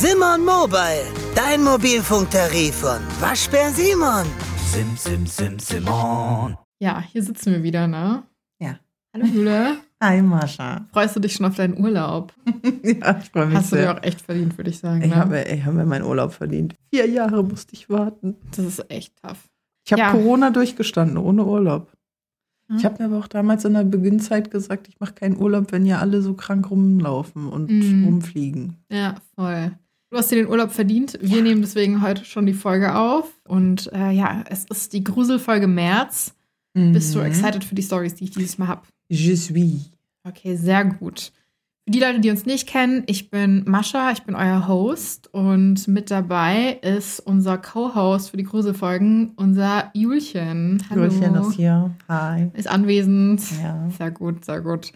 Simon Mobile, dein Mobilfunktarif von Waschbär Simon. Sim, sim, sim, Simon. Ja, hier sitzen wir wieder, ne? Ja. Hallo Jule. Hi, Mascha. Freust du dich schon auf deinen Urlaub? ja, ich freue mich Hast du dir sehr. auch echt verdient, würde ich sagen. Ich ne? habe, ich habe mir meinen Urlaub verdient. Vier Jahre musste ich warten. Das ist echt tough. Ich habe Ja. Corona durchgestanden, ohne Urlaub. Ich habe mir aber auch damals in der Beginnzeit gesagt, ich mache keinen Urlaub, wenn ja alle so krank rumlaufen und Mhm. rumfliegen. Ja, voll. Du hast dir den Urlaub verdient. Wir nehmen deswegen heute schon die Folge auf. Und äh, ja, es ist die Gruselfolge März. Bist du Mhm. excited für die Stories, die ich dieses Mal habe? Je suis. Okay, sehr gut. Für die Leute, die uns nicht kennen, ich bin Mascha, ich bin euer Host und mit dabei ist unser Co-Host für die Gruselfolgen, unser Julchen. Hallo. Julchen ist hier. Hi. Ist anwesend. Ja. Sehr gut, sehr gut.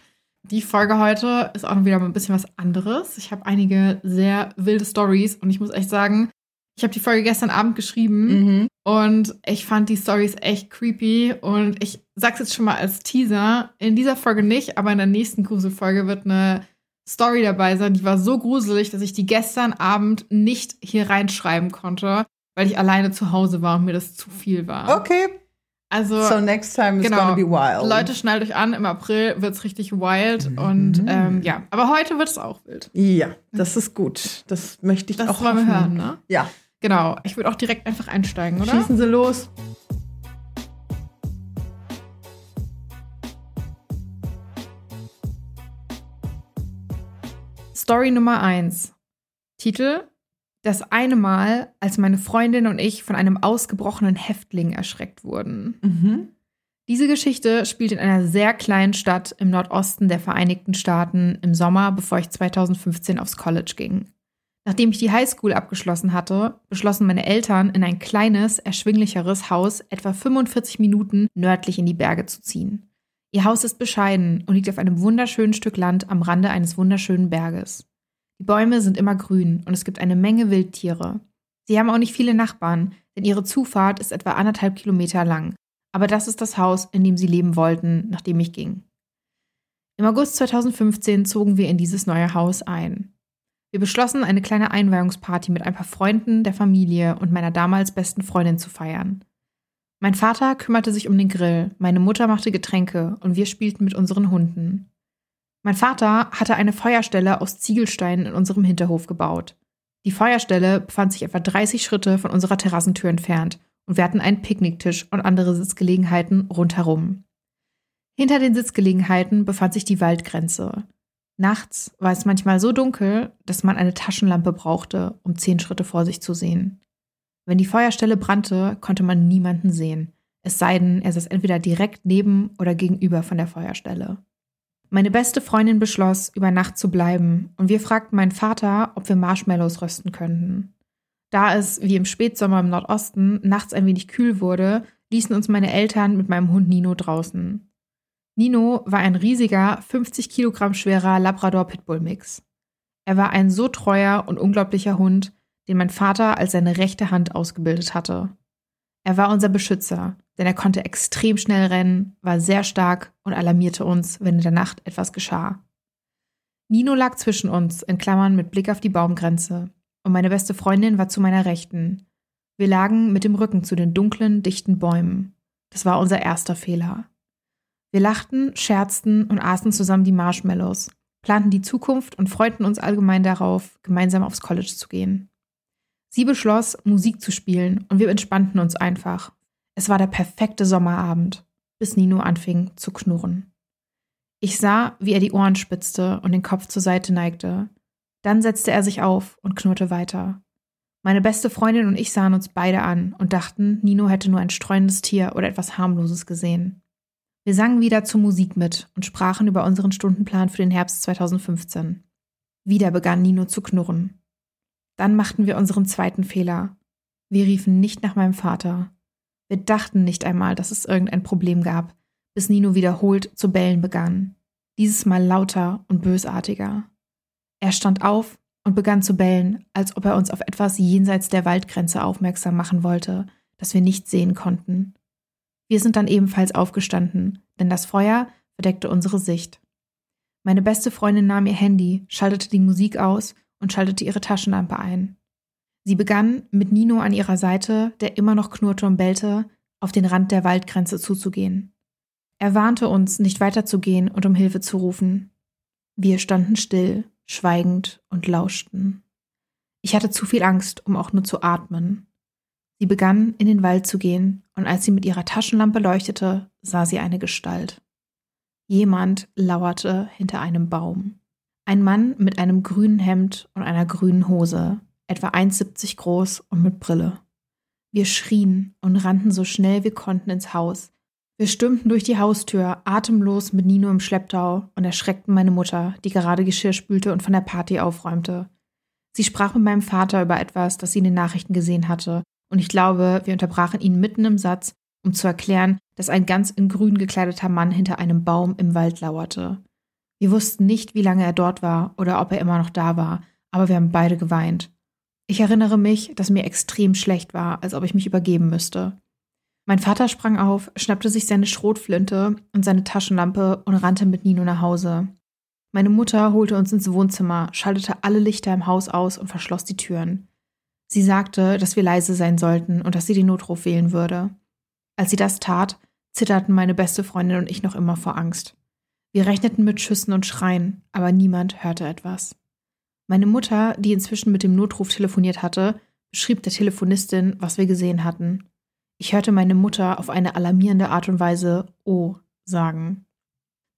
Die Folge heute ist auch wieder mal ein bisschen was anderes. Ich habe einige sehr wilde Stories und ich muss echt sagen, ich habe die Folge gestern Abend geschrieben Mhm. und ich fand die Stories echt creepy und ich sag's jetzt schon mal als Teaser, in dieser Folge nicht, aber in der nächsten Gruselfolge wird eine Story dabei sein, die war so gruselig, dass ich die gestern Abend nicht hier reinschreiben konnte, weil ich alleine zu Hause war und mir das zu viel war. Okay. Also So next time is genau. gonna be wild. Leute, schnallt euch an, im April wird's richtig wild Mhm. und ähm, ja, aber heute wird es auch wild. Ja, das ist gut. Das möchte ich Das auch hoffen. hören, ne? Ja. Genau. Ich würde auch direkt einfach einsteigen, oder? Schießen Sie los. Story Nummer 1. Titel: Das eine Mal, als meine Freundin und ich von einem ausgebrochenen Häftling erschreckt wurden. Mhm. Diese Geschichte spielt in einer sehr kleinen Stadt im Nordosten der Vereinigten Staaten im Sommer, bevor ich 2015 aufs College ging. Nachdem ich die Highschool abgeschlossen hatte, beschlossen meine Eltern, in ein kleines, erschwinglicheres Haus etwa 45 Minuten nördlich in die Berge zu ziehen. Ihr Haus ist bescheiden und liegt auf einem wunderschönen Stück Land am Rande eines wunderschönen Berges. Die Bäume sind immer grün und es gibt eine Menge Wildtiere. Sie haben auch nicht viele Nachbarn, denn ihre Zufahrt ist etwa anderthalb Kilometer lang. Aber das ist das Haus, in dem sie leben wollten, nachdem ich ging. Im August 2015 zogen wir in dieses neue Haus ein. Wir beschlossen, eine kleine Einweihungsparty mit ein paar Freunden, der Familie und meiner damals besten Freundin zu feiern. Mein Vater kümmerte sich um den Grill, meine Mutter machte Getränke und wir spielten mit unseren Hunden. Mein Vater hatte eine Feuerstelle aus Ziegelsteinen in unserem Hinterhof gebaut. Die Feuerstelle befand sich etwa 30 Schritte von unserer Terrassentür entfernt und wir hatten einen Picknicktisch und andere Sitzgelegenheiten rundherum. Hinter den Sitzgelegenheiten befand sich die Waldgrenze. Nachts war es manchmal so dunkel, dass man eine Taschenlampe brauchte, um zehn Schritte vor sich zu sehen. Wenn die Feuerstelle brannte, konnte man niemanden sehen, es sei denn, er saß entweder direkt neben oder gegenüber von der Feuerstelle. Meine beste Freundin beschloss, über Nacht zu bleiben, und wir fragten meinen Vater, ob wir Marshmallows rösten könnten. Da es, wie im Spätsommer im Nordosten, nachts ein wenig kühl wurde, ließen uns meine Eltern mit meinem Hund Nino draußen. Nino war ein riesiger, 50 Kilogramm schwerer Labrador-Pitbull-Mix. Er war ein so treuer und unglaublicher Hund, den mein Vater als seine rechte Hand ausgebildet hatte. Er war unser Beschützer, denn er konnte extrem schnell rennen, war sehr stark und alarmierte uns, wenn in der Nacht etwas geschah. Nino lag zwischen uns, in Klammern mit Blick auf die Baumgrenze, und meine beste Freundin war zu meiner Rechten. Wir lagen mit dem Rücken zu den dunklen, dichten Bäumen. Das war unser erster Fehler. Wir lachten, scherzten und aßen zusammen die Marshmallows, planten die Zukunft und freuten uns allgemein darauf, gemeinsam aufs College zu gehen. Sie beschloss, Musik zu spielen und wir entspannten uns einfach. Es war der perfekte Sommerabend, bis Nino anfing zu knurren. Ich sah, wie er die Ohren spitzte und den Kopf zur Seite neigte. Dann setzte er sich auf und knurrte weiter. Meine beste Freundin und ich sahen uns beide an und dachten, Nino hätte nur ein streunendes Tier oder etwas harmloses gesehen. Wir sangen wieder zur Musik mit und sprachen über unseren Stundenplan für den Herbst 2015. Wieder begann Nino zu knurren. Dann machten wir unseren zweiten Fehler. Wir riefen nicht nach meinem Vater. Wir dachten nicht einmal, dass es irgendein Problem gab, bis Nino wiederholt zu bellen begann. Dieses Mal lauter und bösartiger. Er stand auf und begann zu bellen, als ob er uns auf etwas jenseits der Waldgrenze aufmerksam machen wollte, das wir nicht sehen konnten. Wir sind dann ebenfalls aufgestanden, denn das Feuer verdeckte unsere Sicht. Meine beste Freundin nahm ihr Handy, schaltete die Musik aus und schaltete ihre Taschenlampe ein. Sie begann, mit Nino an ihrer Seite, der immer noch knurrte und bellte, auf den Rand der Waldgrenze zuzugehen. Er warnte uns, nicht weiterzugehen und um Hilfe zu rufen. Wir standen still, schweigend und lauschten. Ich hatte zu viel Angst, um auch nur zu atmen. Sie begann, in den Wald zu gehen, und als sie mit ihrer Taschenlampe leuchtete, sah sie eine Gestalt. Jemand lauerte hinter einem Baum. Ein Mann mit einem grünen Hemd und einer grünen Hose, etwa 1,70 groß und mit Brille. Wir schrien und rannten so schnell wir konnten ins Haus. Wir stürmten durch die Haustür, atemlos mit Nino im Schlepptau und erschreckten meine Mutter, die gerade Geschirr spülte und von der Party aufräumte. Sie sprach mit meinem Vater über etwas, das sie in den Nachrichten gesehen hatte, und ich glaube, wir unterbrachen ihn mitten im Satz, um zu erklären, dass ein ganz in grün gekleideter Mann hinter einem Baum im Wald lauerte. Wir wussten nicht, wie lange er dort war oder ob er immer noch da war, aber wir haben beide geweint. Ich erinnere mich, dass mir extrem schlecht war, als ob ich mich übergeben müsste. Mein Vater sprang auf, schnappte sich seine Schrotflinte und seine Taschenlampe und rannte mit Nino nach Hause. Meine Mutter holte uns ins Wohnzimmer, schaltete alle Lichter im Haus aus und verschloss die Türen. Sie sagte, dass wir leise sein sollten und dass sie den Notruf wählen würde. Als sie das tat, zitterten meine beste Freundin und ich noch immer vor Angst. Wir rechneten mit Schüssen und Schreien, aber niemand hörte etwas. Meine Mutter, die inzwischen mit dem Notruf telefoniert hatte, beschrieb der Telefonistin, was wir gesehen hatten. Ich hörte meine Mutter auf eine alarmierende Art und Weise Oh sagen.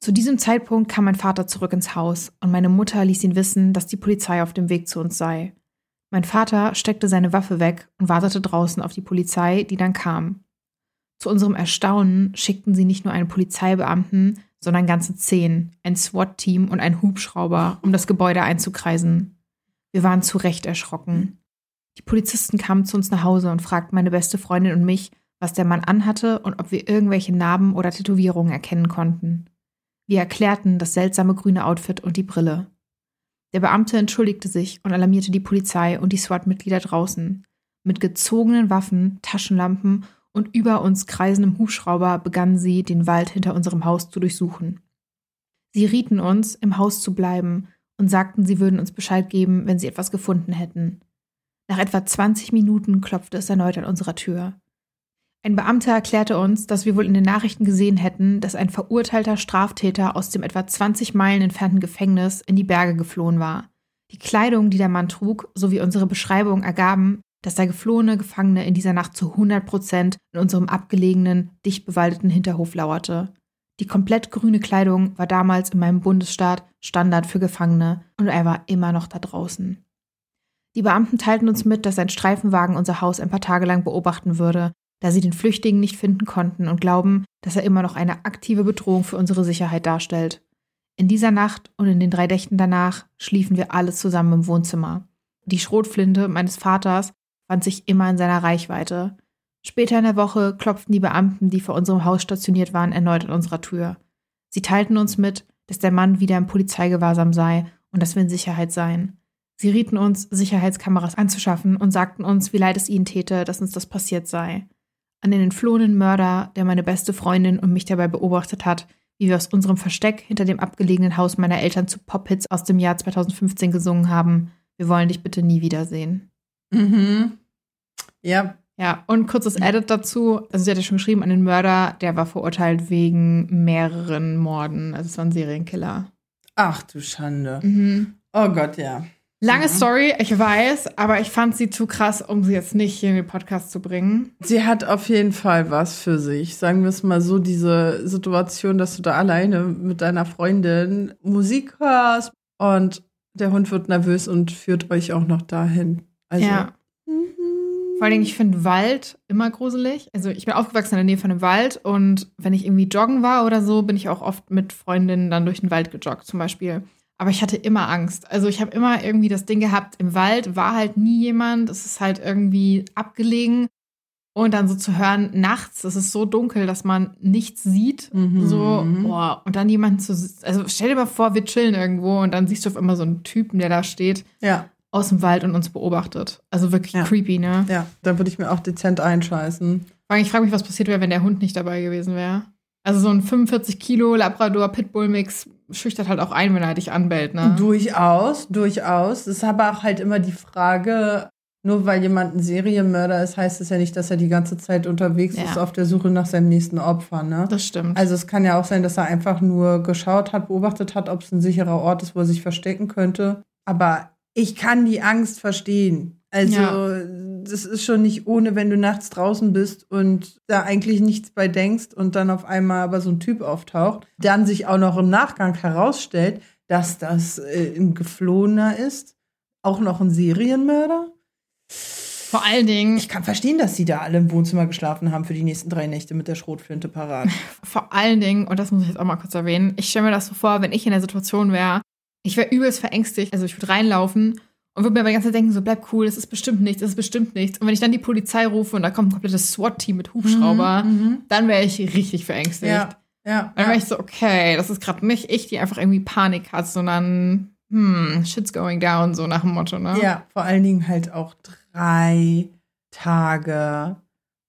Zu diesem Zeitpunkt kam mein Vater zurück ins Haus und meine Mutter ließ ihn wissen, dass die Polizei auf dem Weg zu uns sei. Mein Vater steckte seine Waffe weg und wartete draußen auf die Polizei, die dann kam. Zu unserem Erstaunen schickten sie nicht nur einen Polizeibeamten, sondern ganze zehn, ein SWAT-Team und ein Hubschrauber, um das Gebäude einzukreisen. Wir waren zu Recht erschrocken. Die Polizisten kamen zu uns nach Hause und fragten meine beste Freundin und mich, was der Mann anhatte und ob wir irgendwelche Narben oder Tätowierungen erkennen konnten. Wir erklärten das seltsame grüne Outfit und die Brille. Der Beamte entschuldigte sich und alarmierte die Polizei und die SWAT-Mitglieder draußen. Mit gezogenen Waffen, Taschenlampen und über uns kreisendem Hubschrauber begannen sie, den Wald hinter unserem Haus zu durchsuchen. Sie rieten uns, im Haus zu bleiben und sagten, sie würden uns Bescheid geben, wenn sie etwas gefunden hätten. Nach etwa 20 Minuten klopfte es erneut an unserer Tür. Ein Beamter erklärte uns, dass wir wohl in den Nachrichten gesehen hätten, dass ein verurteilter Straftäter aus dem etwa 20 Meilen entfernten Gefängnis in die Berge geflohen war. Die Kleidung, die der Mann trug, sowie unsere Beschreibung ergaben, dass der geflohene Gefangene in dieser Nacht zu 100 Prozent in unserem abgelegenen, dicht bewaldeten Hinterhof lauerte. Die komplett grüne Kleidung war damals in meinem Bundesstaat Standard für Gefangene und er war immer noch da draußen. Die Beamten teilten uns mit, dass ein Streifenwagen unser Haus ein paar Tage lang beobachten würde, da sie den Flüchtigen nicht finden konnten und glauben, dass er immer noch eine aktive Bedrohung für unsere Sicherheit darstellt. In dieser Nacht und in den drei Nächten danach schliefen wir alle zusammen im Wohnzimmer. Die Schrotflinte meines Vaters fand sich immer in seiner Reichweite. Später in der Woche klopften die Beamten, die vor unserem Haus stationiert waren, erneut an unserer Tür. Sie teilten uns mit, dass der Mann wieder im Polizeigewahrsam sei und dass wir in Sicherheit seien. Sie rieten uns, Sicherheitskameras anzuschaffen und sagten uns, wie leid es ihnen täte, dass uns das passiert sei. An den entflohenen Mörder, der meine beste Freundin und mich dabei beobachtet hat, wie wir aus unserem Versteck hinter dem abgelegenen Haus meiner Eltern zu Pop-Hits aus dem Jahr 2015 gesungen haben. Wir wollen dich bitte nie wiedersehen. Mhm. Ja. Ja, und kurzes Edit dazu. Also sie hat ja schon geschrieben, an den Mörder, der war verurteilt wegen mehreren Morden. Also es war ein Serienkiller. Ach du Schande. Mhm. Oh Gott, ja. Lange Mhm. Story, ich weiß, aber ich fand sie zu krass, um sie jetzt nicht hier in den Podcast zu bringen. Sie hat auf jeden Fall was für sich. Sagen wir es mal so, diese Situation, dass du da alleine mit deiner Freundin Musik hörst und der Hund wird nervös und führt euch auch noch dahin. Also, ja. Vor allem, ich finde Wald immer gruselig. Also ich bin aufgewachsen in der Nähe von einem Wald und wenn ich irgendwie joggen war oder so, bin ich auch oft mit Freundinnen dann durch den Wald gejoggt zum Beispiel. Aber ich hatte immer Angst. Also ich habe immer irgendwie das Ding gehabt, im Wald war halt nie jemand. Es ist halt irgendwie abgelegen. Und dann so zu hören, nachts, es ist so dunkel, dass man nichts sieht. Mhm. So, boah, und dann jemanden zu. Also stell dir mal vor, wir chillen irgendwo und dann siehst du auf einmal so einen Typen, der da steht, Ja, aus dem Wald und uns beobachtet. Also wirklich Ja. creepy, ne? ja, da würde ich mir auch dezent einscheißen. Vor allem, Ich frage mich, was passiert wäre, wenn der Hund nicht dabei gewesen wäre. Also so ein 45 Kilo Labrador Pitbull Mix schüchtert halt auch ein, wenn er dich anbellt, ne? Durchaus, durchaus. Es ist aber auch halt immer die Frage, nur weil jemand ein Serienmörder ist, heißt es ja nicht, dass er die ganze Zeit unterwegs Ja. ist auf der Suche nach seinem nächsten Opfer, ne? Das stimmt. Also es kann ja auch sein, dass er einfach nur geschaut hat, beobachtet hat, ob es ein sicherer Ort ist, wo er sich verstecken könnte. Aber ich kann die Angst verstehen. Also Ja. das ist schon nicht ohne, wenn du nachts draußen bist und da eigentlich nichts bei denkst und dann auf einmal aber so ein Typ auftaucht, dann sich auch noch im Nachgang herausstellt, dass das äh, ein Geflohener ist, auch noch ein Serienmörder. Vor allen Dingen, Ich kann verstehen, dass sie da alle im Wohnzimmer geschlafen haben für die nächsten drei Nächte mit der Schrotflinte parat. vor allen Dingen, und das muss ich jetzt auch mal kurz erwähnen, ich stelle mir das so vor, wenn ich in der Situation wäre, ich wäre übelst verängstigt. Also ich würde reinlaufen und würde mir aber die ganze Zeit denken, so bleib cool, das ist bestimmt nichts, das ist bestimmt nichts. Und wenn ich dann die Polizei rufe und da kommt ein komplettes SWAT-Team mit Hubschrauber, Mhm, dann wäre ich richtig verängstigt. Ja, ja. Dann wäre ich so, okay, das ist gerade nicht ich, die einfach irgendwie Panik hat, sondern hm, shit's going down, so nach dem Motto, ne? Ja, vor allen Dingen halt auch drei Tage.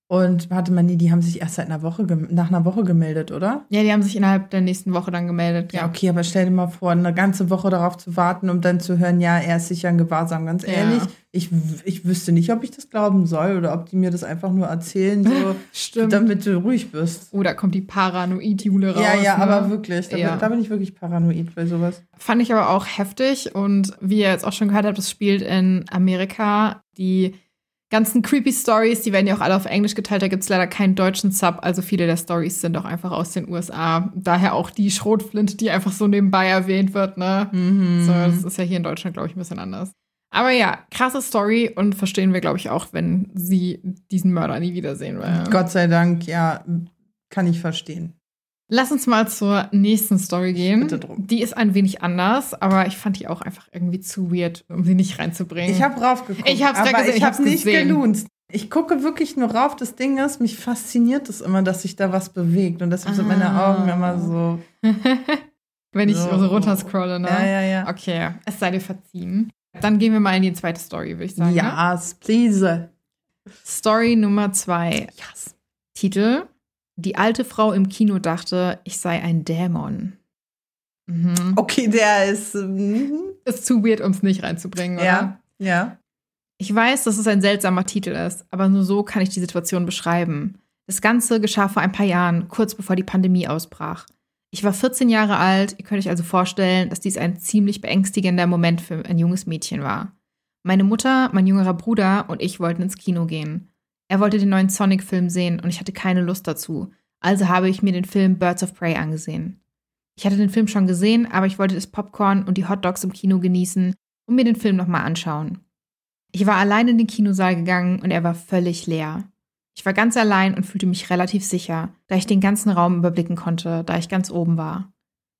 Und warte mal, nee, die haben sich erst seit einer Woche, nach einer Woche gemeldet, oder? Ja, die haben sich innerhalb der nächsten Woche dann gemeldet. Ja, okay, aber stell dir mal vor, eine ganze Woche darauf zu warten, um dann zu hören, ja, er ist sicher in Gewahrsam. Ganz Ja. ehrlich, ich, ich wüsste nicht, ob ich das glauben soll oder ob die mir das einfach nur erzählen, so, damit du ruhig bist. Oh, da kommt die Paranoid-Jule raus. ja, ja, ne? aber wirklich, da, Ja. bin- da bin ich wirklich paranoid bei sowas. Fand ich aber auch heftig und wie ihr jetzt auch schon gehört habt, das spielt in Amerika. Die ganzen creepy Stories, die werden ja auch alle auf Englisch geteilt, da gibt es leider keinen deutschen Sub, also viele der Stories sind auch einfach aus den USA. Daher auch die Schrotflinte, die einfach so nebenbei erwähnt wird, ne? So, das ist ja hier in Deutschland, glaube ich, ein bisschen anders. Aber ja, krasse Story und verstehen wir, glaube ich, auch, wenn sie diesen Mörder nie wiedersehen will. Gott sei Dank, ja, kann ich verstehen. Lass uns mal zur nächsten Story gehen. Bitte drum. Die ist ein wenig anders, aber ich fand die auch einfach irgendwie zu weird, um sie nicht reinzubringen. Ich habe raufgeguckt. Ich aber gesehen, ich habe nicht gesehen. gelunzt. Ich gucke wirklich nur rauf. Das Ding ist, mich fasziniert es immer, dass sich da was bewegt. Und deshalb sind meine Ah. Augen immer so. Wenn ich So. so, runterscrolle, ne? Ja, ja, ja. Okay, es sei dir verziehen. Dann gehen wir mal in die zweite Story, würde ich sagen. Ne? Yes, please. Story Nummer zwei. Yes. Titel: Die alte Frau im Kino dachte, ich sei ein Dämon. Mhm. Okay, der ist. mhm. Ist zu weird, um es nicht reinzubringen, oder? Ja, ja. Ich weiß, dass es ein seltsamer Titel ist, aber nur so kann ich die Situation beschreiben. Das Ganze geschah vor ein paar Jahren, kurz bevor die Pandemie ausbrach. Ich war 14 Jahre alt, ihr könnt euch also vorstellen, dass dies ein ziemlich beängstigender Moment für ein junges Mädchen war. Meine Mutter, mein jüngerer Bruder und ich wollten ins Kino gehen. Er wollte den neuen Sonic-Film sehen und ich hatte keine Lust dazu, also habe ich mir den Film Birds of Prey angesehen. Ich hatte den Film schon gesehen, aber ich wollte das Popcorn und die Hotdogs im Kino genießen und mir den Film nochmal anschauen. Ich war allein in den Kinosaal gegangen und er war völlig leer. Ich war ganz allein und fühlte mich relativ sicher, da ich den ganzen Raum überblicken konnte, da ich ganz oben war.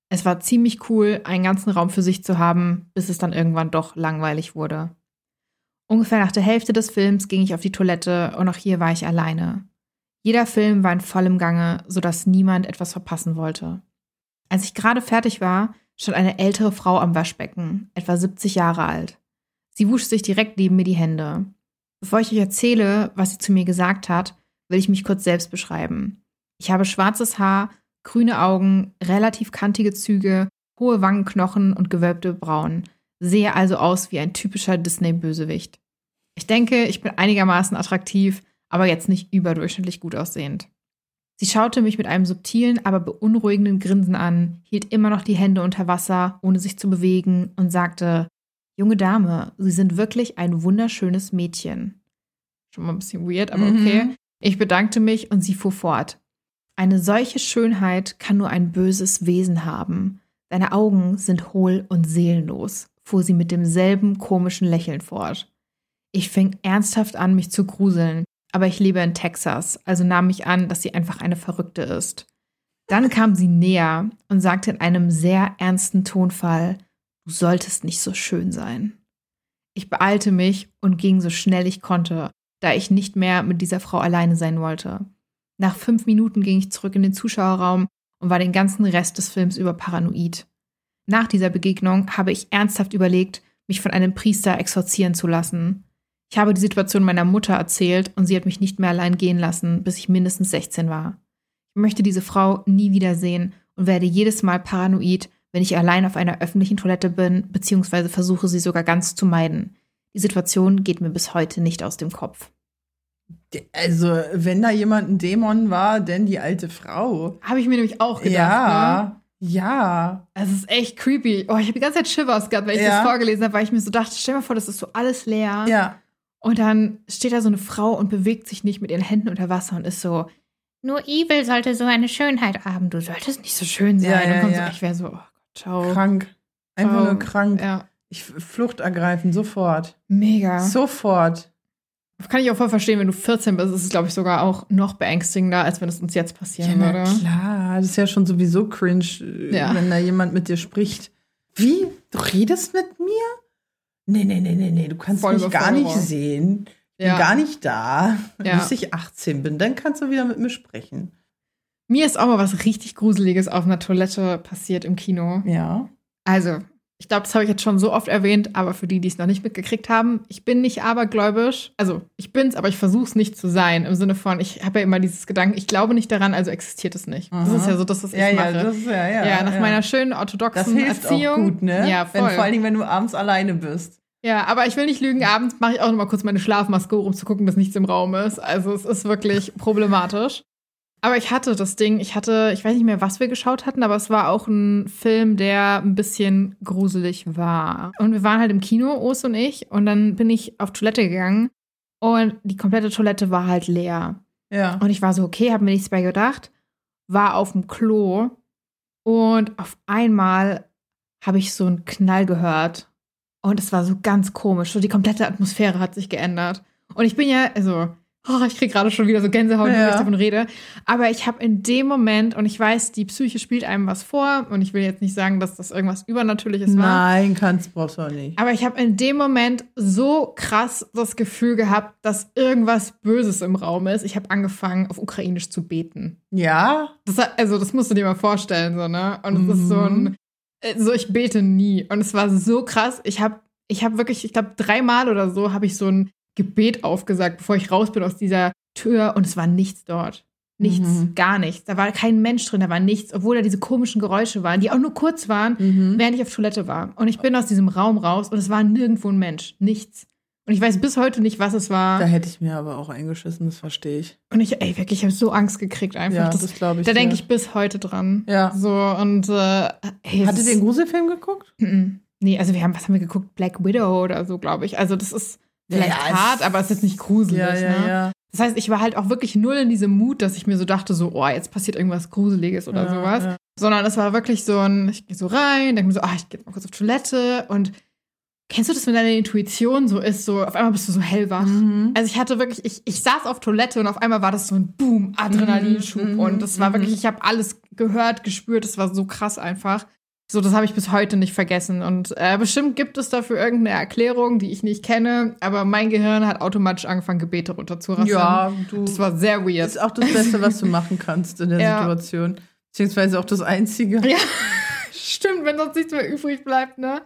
Es war ziemlich cool, einen ganzen Raum für sich zu haben, bis es dann irgendwann doch langweilig wurde. Ungefähr nach der Hälfte des Films ging ich auf die Toilette und auch hier war ich alleine. Jeder Film war in vollem Gange, sodass niemand etwas verpassen wollte. Als ich gerade fertig war, stand eine ältere Frau am Waschbecken, etwa 70 Jahre alt. Sie wusch sich direkt neben mir die Hände. Bevor ich euch erzähle, was sie zu mir gesagt hat, will ich mich kurz selbst beschreiben. Ich habe schwarzes Haar, grüne Augen, relativ kantige Züge, hohe Wangenknochen und gewölbte Brauen. Sehe also aus wie ein typischer Disney-Bösewicht. Ich denke, ich bin einigermaßen attraktiv, aber jetzt nicht überdurchschnittlich gut aussehend. Sie schaute mich mit einem subtilen, aber beunruhigenden Grinsen an, hielt immer noch die Hände unter Wasser, ohne sich zu bewegen, und sagte, Junge Dame, Sie sind wirklich ein wunderschönes Mädchen. Schon mal ein bisschen weird, aber Mhm. okay. Ich bedankte mich und sie fuhr fort. Eine solche Schönheit kann nur ein böses Wesen haben. Deine Augen sind hohl und seelenlos, fuhr sie mit demselben komischen Lächeln fort. Ich fing ernsthaft an, mich zu gruseln, aber ich lebe in Texas, also nahm ich an, dass sie einfach eine Verrückte ist. Dann kam sie näher und sagte in einem sehr ernsten Tonfall, du solltest nicht so schön sein. Ich beeilte mich und ging so schnell ich konnte, da ich nicht mehr mit dieser Frau alleine sein wollte. Nach fünf Minuten ging ich zurück in den Zuschauerraum und war den ganzen Rest des Films über paranoid. Nach dieser Begegnung habe ich ernsthaft überlegt, mich von einem Priester exorzieren zu lassen. Ich habe die Situation meiner Mutter erzählt und sie hat mich nicht mehr allein gehen lassen, bis ich mindestens 16 war. Ich möchte diese Frau nie wiedersehen und werde jedes Mal paranoid, wenn ich allein auf einer öffentlichen Toilette bin, beziehungsweise versuche sie sogar ganz zu meiden. Die Situation geht mir bis heute nicht aus dem Kopf. Also, wenn da jemand ein Dämon war, denn die alte Frau. Habe ich mir nämlich auch gedacht. Ja, Ne? Ja. Es ist echt creepy. Oh, ich habe die ganze Zeit Shivers gehabt, weil ich Ja. das vorgelesen habe, weil ich mir so dachte, stell dir mal vor, das ist so alles leer. Ja. Und dann steht da so eine Frau und bewegt sich nicht mit ihren Händen unter Wasser und ist so, nur Evil sollte so eine Schönheit haben. Du solltest nicht so schön sein. Ja, ja, ja. so, ich wäre so, oh Gott, ciao. Krank. Einfach Ciao. nur krank. Ja, Ich Flucht ergreifen, sofort. mega. Sofort. Kann ich auch voll verstehen, wenn du 14 bist, ist es, glaube ich, sogar auch noch beängstigender, als wenn es uns jetzt passieren Ja, würde. klar. Das ist ja schon sowieso cringe, äh, Ja. wenn da jemand mit dir spricht. Wie? Du redest mit mir? Nee, nee, nee, nee, nee. Du kannst Voll mich gar nicht sehen. Ich Ja. bin gar nicht da. Ja. Bis ich 18 bin, dann kannst du wieder mit mir sprechen. Mir ist auch mal was richtig Gruseliges auf einer Toilette passiert im Kino. Ja. Also, ich glaube, das habe ich jetzt schon so oft erwähnt, aber für die, die es noch nicht mitgekriegt haben, ich bin nicht abergläubisch. Also, ich bin's, aber ich versuche es nicht zu sein. Im Sinne von, ich habe ja immer dieses Gedanken, ich glaube nicht daran, also existiert es nicht. Das Aha. ist ja so das, was Ja, ich ja, mache. das ist ja, ja. ja, nach ja. meiner schönen Das orthodoxen hilft Erziehung. auch gut, ne? Ja, voll. Wenn, vor allen Dingen, wenn du abends alleine bist. Ja, aber ich will nicht lügen. Abends mache ich auch noch mal kurz meine Schlafmaske, um zu gucken, dass nichts im Raum ist. Also es ist wirklich problematisch. Aber ich hatte das Ding, ich hatte, ich weiß nicht mehr, was wir geschaut hatten, aber es war auch ein Film, der ein bisschen gruselig war. Und wir waren halt im Kino, Os und ich, und dann bin ich auf Toilette gegangen und die komplette Toilette war halt leer. Ja. Und ich war so, okay, habe mir nichts bei gedacht, war auf dem Klo und auf einmal habe ich so einen Knall gehört. Und es war so ganz komisch. So die komplette Atmosphäre hat sich geändert. Und ich bin ja, also, oh, ich kriege gerade schon wieder so Gänsehaut, wenn Ja. ich davon rede. Aber ich habe in dem Moment, und ich weiß, die Psyche spielt einem was vor, und ich will jetzt nicht sagen, dass das irgendwas Übernatürliches war. Nein, kannst, brauchst du auch nicht. Aber ich habe in dem Moment so krass das Gefühl gehabt, dass irgendwas Böses im Raum ist. Ich habe angefangen, auf Ukrainisch zu beten. Ja? Das, also, das musst du dir mal vorstellen, so, ne? Und es ist so ein, äh, so, ich bete nie. Und es war so krass. Ich habe ich hab wirklich, ich glaube, dreimal oder so habe ich so ein Gebet aufgesagt, bevor ich raus bin aus dieser Tür. Und es war nichts dort. Nichts, Mhm. gar nichts. Da war kein Mensch drin, da war nichts, obwohl da diese komischen Geräusche waren, die auch nur kurz waren, Mhm. während ich auf Toilette war. Und ich bin aus diesem Raum raus und es war nirgendwo ein Mensch. Nichts. Und ich weiß bis heute nicht, was es war. Da hätte ich mir aber auch eingeschissen, das verstehe ich. Und ich, ey, wirklich, ich habe so Angst gekriegt einfach. Ja, das, das glaube ich da denke ich bis heute dran. Ja. So, und äh, ey, es Hattet ihr den Gruselfilm geguckt? Mhm. Nee, also wir haben, was haben wir geguckt? Black Widow oder so, glaube ich. Also das ist vielleicht Ja, hart, aber es ist jetzt nicht gruselig. Ja, ja, ne? ja. Das heißt, ich war halt auch wirklich null in diesem Mut, dass ich mir so dachte, so, oh, jetzt passiert irgendwas Gruseliges oder Ja, sowas. ja. Sondern es war wirklich so ein, ich gehe so rein, denke mir so, ah, ich gehe mal kurz auf Toilette und kennst du das, wenn deine Intuition so ist, so auf einmal bist du so hellwach? Mhm. Also ich hatte wirklich, ich, ich saß auf Toilette und auf einmal war das so ein Boom, Adrenalinschub. Mhm, und das war mhm. wirklich, ich habe alles gehört, gespürt, das war so krass einfach. So, das habe ich bis heute nicht vergessen. Und äh, bestimmt gibt es dafür irgendeine Erklärung, die ich nicht kenne, aber mein Gehirn hat automatisch angefangen, Gebete runterzurasseln. Ja, du. Das war sehr weird. ist auch das Beste, was du machen kannst in der Ja. Situation. Beziehungsweise auch das Einzige. Ja, stimmt, wenn sonst nichts mehr übrig bleibt, ne?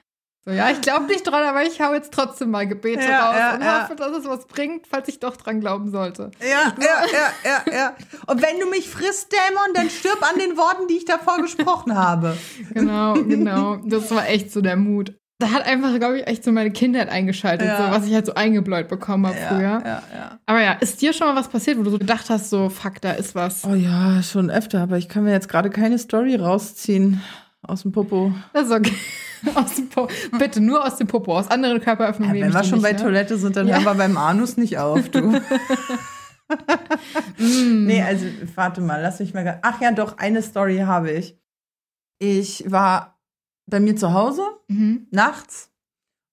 So, ja, ich glaube nicht dran, aber ich hau jetzt trotzdem mal Gebete Ja, raus ja, und ja. hoffe, dass es was bringt, falls ich doch dran glauben sollte. Ja, ja, ja, ja, ja. Und wenn du mich frisst, Dämon, dann stirb an den Worten, die ich davor gesprochen habe. Genau, genau. Das war echt so der Mut. Da hat einfach, glaube ich, echt so meine Kindheit eingeschaltet, so was ich halt so eingebläut bekommen habe früher. Ja, ja, ja. Aber ja, ist dir schon mal was passiert, wo du so gedacht hast, so, fuck, da ist was? Oh ja, schon öfter, aber ich kann mir jetzt gerade keine Story rausziehen aus dem Popo. Das ist okay. Aus dem Po. Bitte, nur aus dem Popo. Aus anderen Körperöffnungen Ja, wenn wir schon bei ne? Toilette sind, dann Ja. hören wir beim Anus nicht auf, du. Mm. Nee, also warte mal, lass mich mal. Ach ja, doch, eine Story habe ich. Ich war bei mir zu Hause Mhm. nachts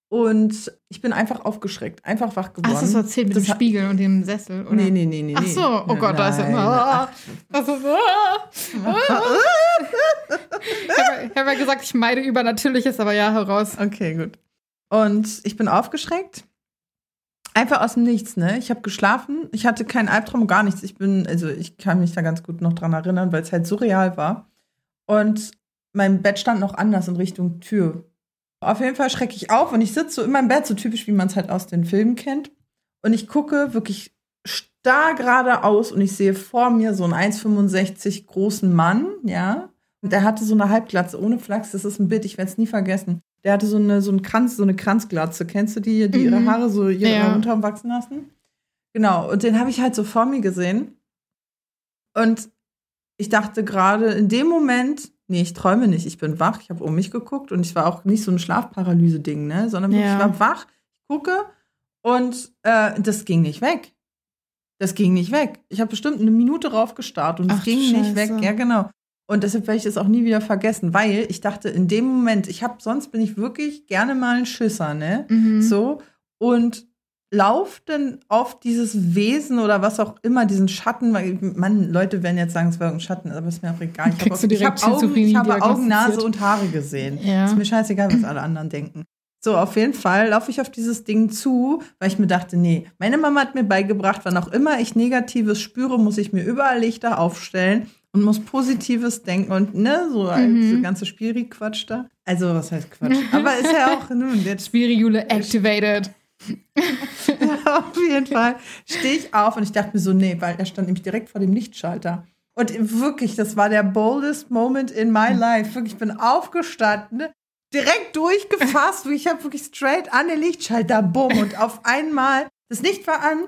und ich bin einfach aufgeschreckt, einfach wach geworden. Das hast du erzählt mit Das dem Spiegel und dem Sessel, oder? Nee, nee, nee, nee. Ach so, oh Gott, da ist. Nein, Ah, das ist, ah, ah. Ich habe ja- ich habe ja gesagt, ich meide Übernatürliches, aber ja, heraus. Okay, gut. Und ich bin aufgeschreckt. Einfach aus dem Nichts, ne? Ich habe geschlafen. Ich hatte keinen Albtraum, gar nichts. Ich bin, also ich kann mich da ganz gut noch dran erinnern, weil es halt surreal war. Und mein Bett stand noch anders in Richtung Tür. Auf jeden Fall schrecke ich auf und ich sitze so in meinem Bett, so typisch, wie man es halt aus den Filmen kennt. Und ich gucke wirklich starr geradeaus und ich sehe vor mir so einen 1,65 großen Mann, ja. Der hatte so eine Halbglatze ohne Flachs. Das ist ein Bild, ich werde es nie vergessen. Der hatte so eine, so einen Kranz, so eine Kranzglatze. Kennst du die, die ihre Mhm. Haare so ihre Ja. runterwachsen lassen? Genau. Und den habe ich halt so vor mir gesehen. Und ich dachte gerade in dem Moment, nee, ich träume nicht, ich bin wach, ich habe um mich geguckt und ich war auch nicht so ein Schlafparalyse-Ding, ne? Sondern Ja. ich war wach, ich gucke und äh, das ging nicht weg. Das ging nicht weg. Ich habe bestimmt eine Minute raufgestarrt und es ging nicht weg. Ja, genau. Und deshalb werde ich es auch nie wieder vergessen, weil ich dachte, in dem Moment, ich habe, sonst bin ich wirklich gerne mal ein Schisser, ne? Mhm. So. Und lauf dann auf dieses Wesen oder was auch immer, diesen Schatten, weil man, Leute werden jetzt sagen, es wäre ein Schatten, aber ist mir auch egal. Ich habe hab Augen, ich habe Augen, Nase und Haare gesehen. Ja. Ist mir scheißegal, was alle anderen denken. So, auf jeden Fall laufe ich auf dieses Ding zu, weil ich mir dachte, nee, meine Mama hat mir beigebracht, wann auch immer ich Negatives spüre, muss ich mir überall Lichter aufstellen und muss Positives denken und ne, so Mhm. diese ganze Spiri-Quatsch da. Also, was heißt Quatsch? Aber ist ja auch, nun, jetzt Spiriole activated. auf jeden Fall stehe ich auf und ich dachte mir so, nee, weil er stand nämlich direkt vor dem Lichtschalter. Und wirklich, das war der boldest moment in my life. Wirklich, ich bin aufgestanden, direkt durchgefasst. ich habe wirklich straight an den Lichtschalter, bumm. Und auf einmal, das Licht war an,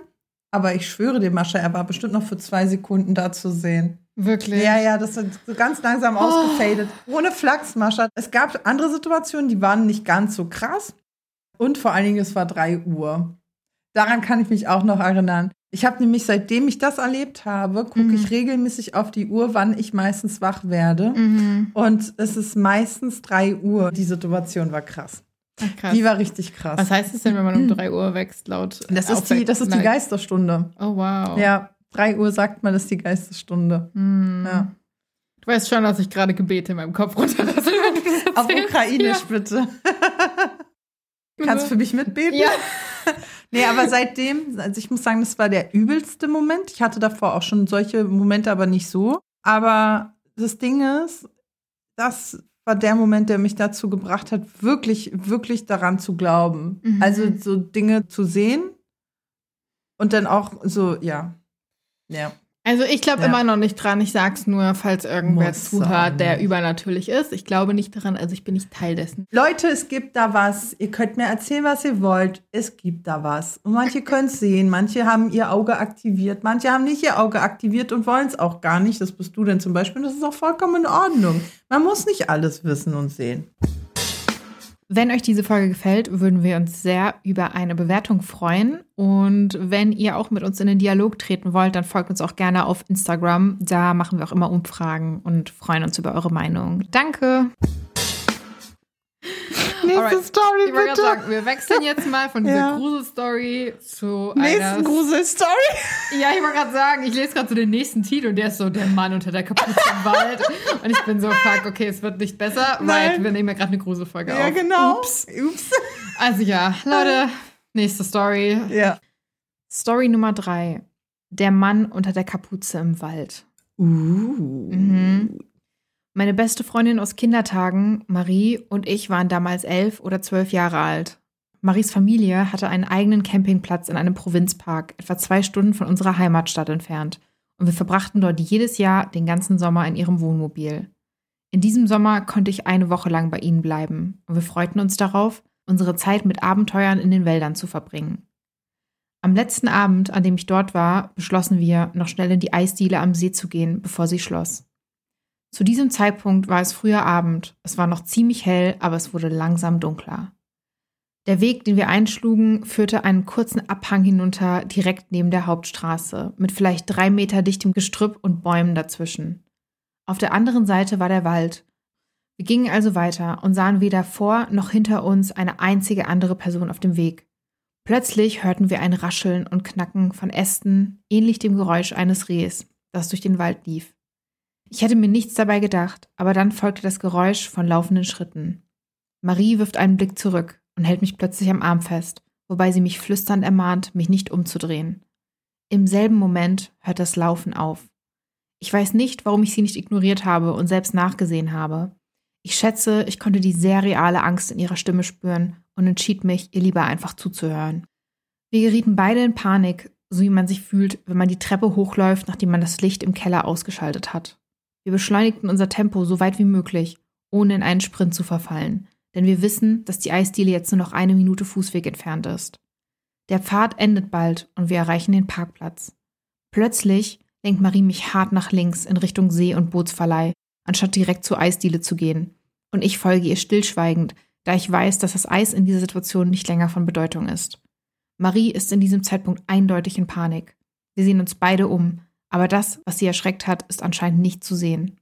aber ich schwöre dir, Mascha, er war bestimmt noch für zwei Sekunden da zu sehen. Wirklich. Ja, ja, das ist so ganz langsam ausgefadet. Ohne Flachs, Mascha. Es gab andere Situationen, die waren nicht ganz so krass. Und vor allen Dingen, es war 3 Uhr. Daran kann ich mich auch noch erinnern. Ich habe nämlich, seitdem ich das erlebt habe, gucke Mhm. ich regelmäßig auf die Uhr, wann ich meistens wach werde. Mhm. Und es ist meistens 3 Uhr. Die Situation war krass. Ach, krass. Die war richtig krass. Was heißt es denn, wenn man um 3 Uhr wächst, laut das, ist die, das ist die Geisterstunde. Oh, wow. Ja, 3 Uhr sagt man, das ist die Geisterstunde. Hm. Ja. Du weißt schon, dass ich gerade Gebete in meinem Kopf runterlasse. Auf. Ukrainisch bitte. Kannst du für mich mitbeten? Ja. Nee, aber seitdem, also ich muss sagen, das war der übelste Moment. Ich hatte davor auch schon solche Momente, aber nicht so. Aber das Ding ist, das war der Moment, der mich dazu gebracht hat, wirklich, wirklich daran zu glauben. Mhm. Also so Dinge zu sehen und dann auch so, ja. Ja. Also ich glaube Ja. immer noch nicht dran. Ich sag's nur, falls irgendwer Muss zuhört, sein. der übernatürlich ist. Ich glaube nicht daran, also ich bin nicht Teil dessen. Leute, es gibt da was. Ihr könnt mir erzählen, was ihr wollt. Es gibt da was. Und manche können es sehen, manche haben ihr Auge aktiviert, manche haben nicht ihr Auge aktiviert und wollen es auch gar nicht. Das bist du denn zum Beispiel. Und das ist auch vollkommen in Ordnung. Man muss nicht alles wissen und sehen. Wenn euch diese Folge gefällt, würden wir uns sehr über eine Bewertung freuen. Und wenn ihr auch mit uns in den Dialog treten wollt, dann folgt uns auch gerne auf Instagram. Da machen wir auch immer Umfragen und freuen uns über eure Meinung. Danke. Nächste Alright. Story, Ich wollte gerade bitte. sagen, wir wechseln jetzt mal von dieser Ja. Gruselstory zu Nächsten einer. Gruselstory. Ja, ich wollte gerade sagen, ich lese gerade so den nächsten Titel und der ist so der Mann unter der Kapuze im Wald. Und ich bin so, fuck, okay, es wird nicht besser, weil Nein. wir nehmen ja gerade eine Gruselfolge Ja, auf. genau. Ups. Ups. Also ja, Leute, nächste Story. Ja. Story Nummer drei. Der Mann unter der Kapuze im Wald. Uh. Mhm. Meine beste Freundin aus Kindertagen, Marie, und ich waren damals elf oder zwölf Jahre alt. Maries Familie hatte einen eigenen Campingplatz in einem Provinzpark, etwa zwei Stunden von unserer Heimatstadt entfernt. Und wir verbrachten dort jedes Jahr den ganzen Sommer in ihrem Wohnmobil. In diesem Sommer konnte ich eine Woche lang bei ihnen bleiben. Und wir freuten uns darauf, unsere Zeit mit Abenteuern in den Wäldern zu verbringen. Am letzten Abend, an dem ich dort war, beschlossen wir, noch schnell in die Eisdiele am See zu gehen, bevor sie schloss. Zu diesem Zeitpunkt war es früher Abend. Es war noch ziemlich hell, aber es wurde langsam dunkler. Der Weg, den wir einschlugen, führte einen kurzen Abhang hinunter, direkt neben der Hauptstraße, mit vielleicht drei Meter dichtem Gestrüpp und Bäumen dazwischen. Auf der anderen Seite war der Wald. Wir gingen also weiter und sahen weder vor noch hinter uns eine einzige andere Person auf dem Weg. Plötzlich hörten wir ein Rascheln und Knacken von Ästen, ähnlich dem Geräusch eines Rehs, das durch den Wald lief. Ich hätte mir nichts dabei gedacht, aber dann folgte das Geräusch von laufenden Schritten. Marie wirft einen Blick zurück und hält mich plötzlich am Arm fest, wobei sie mich flüsternd ermahnt, mich nicht umzudrehen. Im selben Moment hört das Laufen auf. Ich weiß nicht, warum ich sie nicht ignoriert habe und selbst nachgesehen habe. Ich schätze, ich konnte die sehr reale Angst in ihrer Stimme spüren und entschied mich, ihr lieber einfach zuzuhören. Wir gerieten beide in Panik, so wie man sich fühlt, wenn man die Treppe hochläuft, nachdem man das Licht im Keller ausgeschaltet hat. Wir beschleunigten unser Tempo so weit wie möglich, ohne in einen Sprint zu verfallen, denn wir wissen, dass die Eisdiele jetzt nur noch eine Minute Fußweg entfernt ist. Der Pfad endet bald und wir erreichen den Parkplatz. Plötzlich lenkt Marie mich hart nach links in Richtung See- und Bootsverleih, anstatt direkt zur Eisdiele zu gehen. Und ich folge ihr stillschweigend, da ich weiß, dass das Eis in dieser Situation nicht länger von Bedeutung ist. Marie ist in diesem Zeitpunkt eindeutig in Panik. Wir sehen uns beide um, aber das, was sie erschreckt hat, ist anscheinend nicht zu sehen.